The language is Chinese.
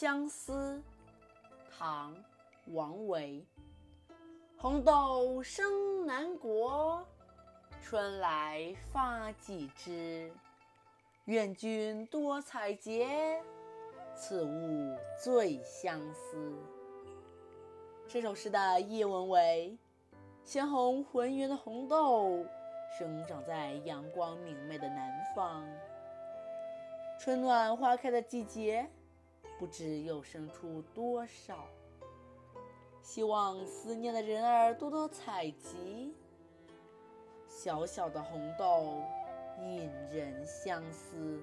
相思，唐·王维。红豆生南国，春来发几枝。愿君多采撷，此物最相思。这首诗的译文为：鲜红浑圆的红豆生长在阳光明媚的南方，春暖花开的季节，不知又生出多少。希望思念的人儿多多采集。小小的红豆，引人相思。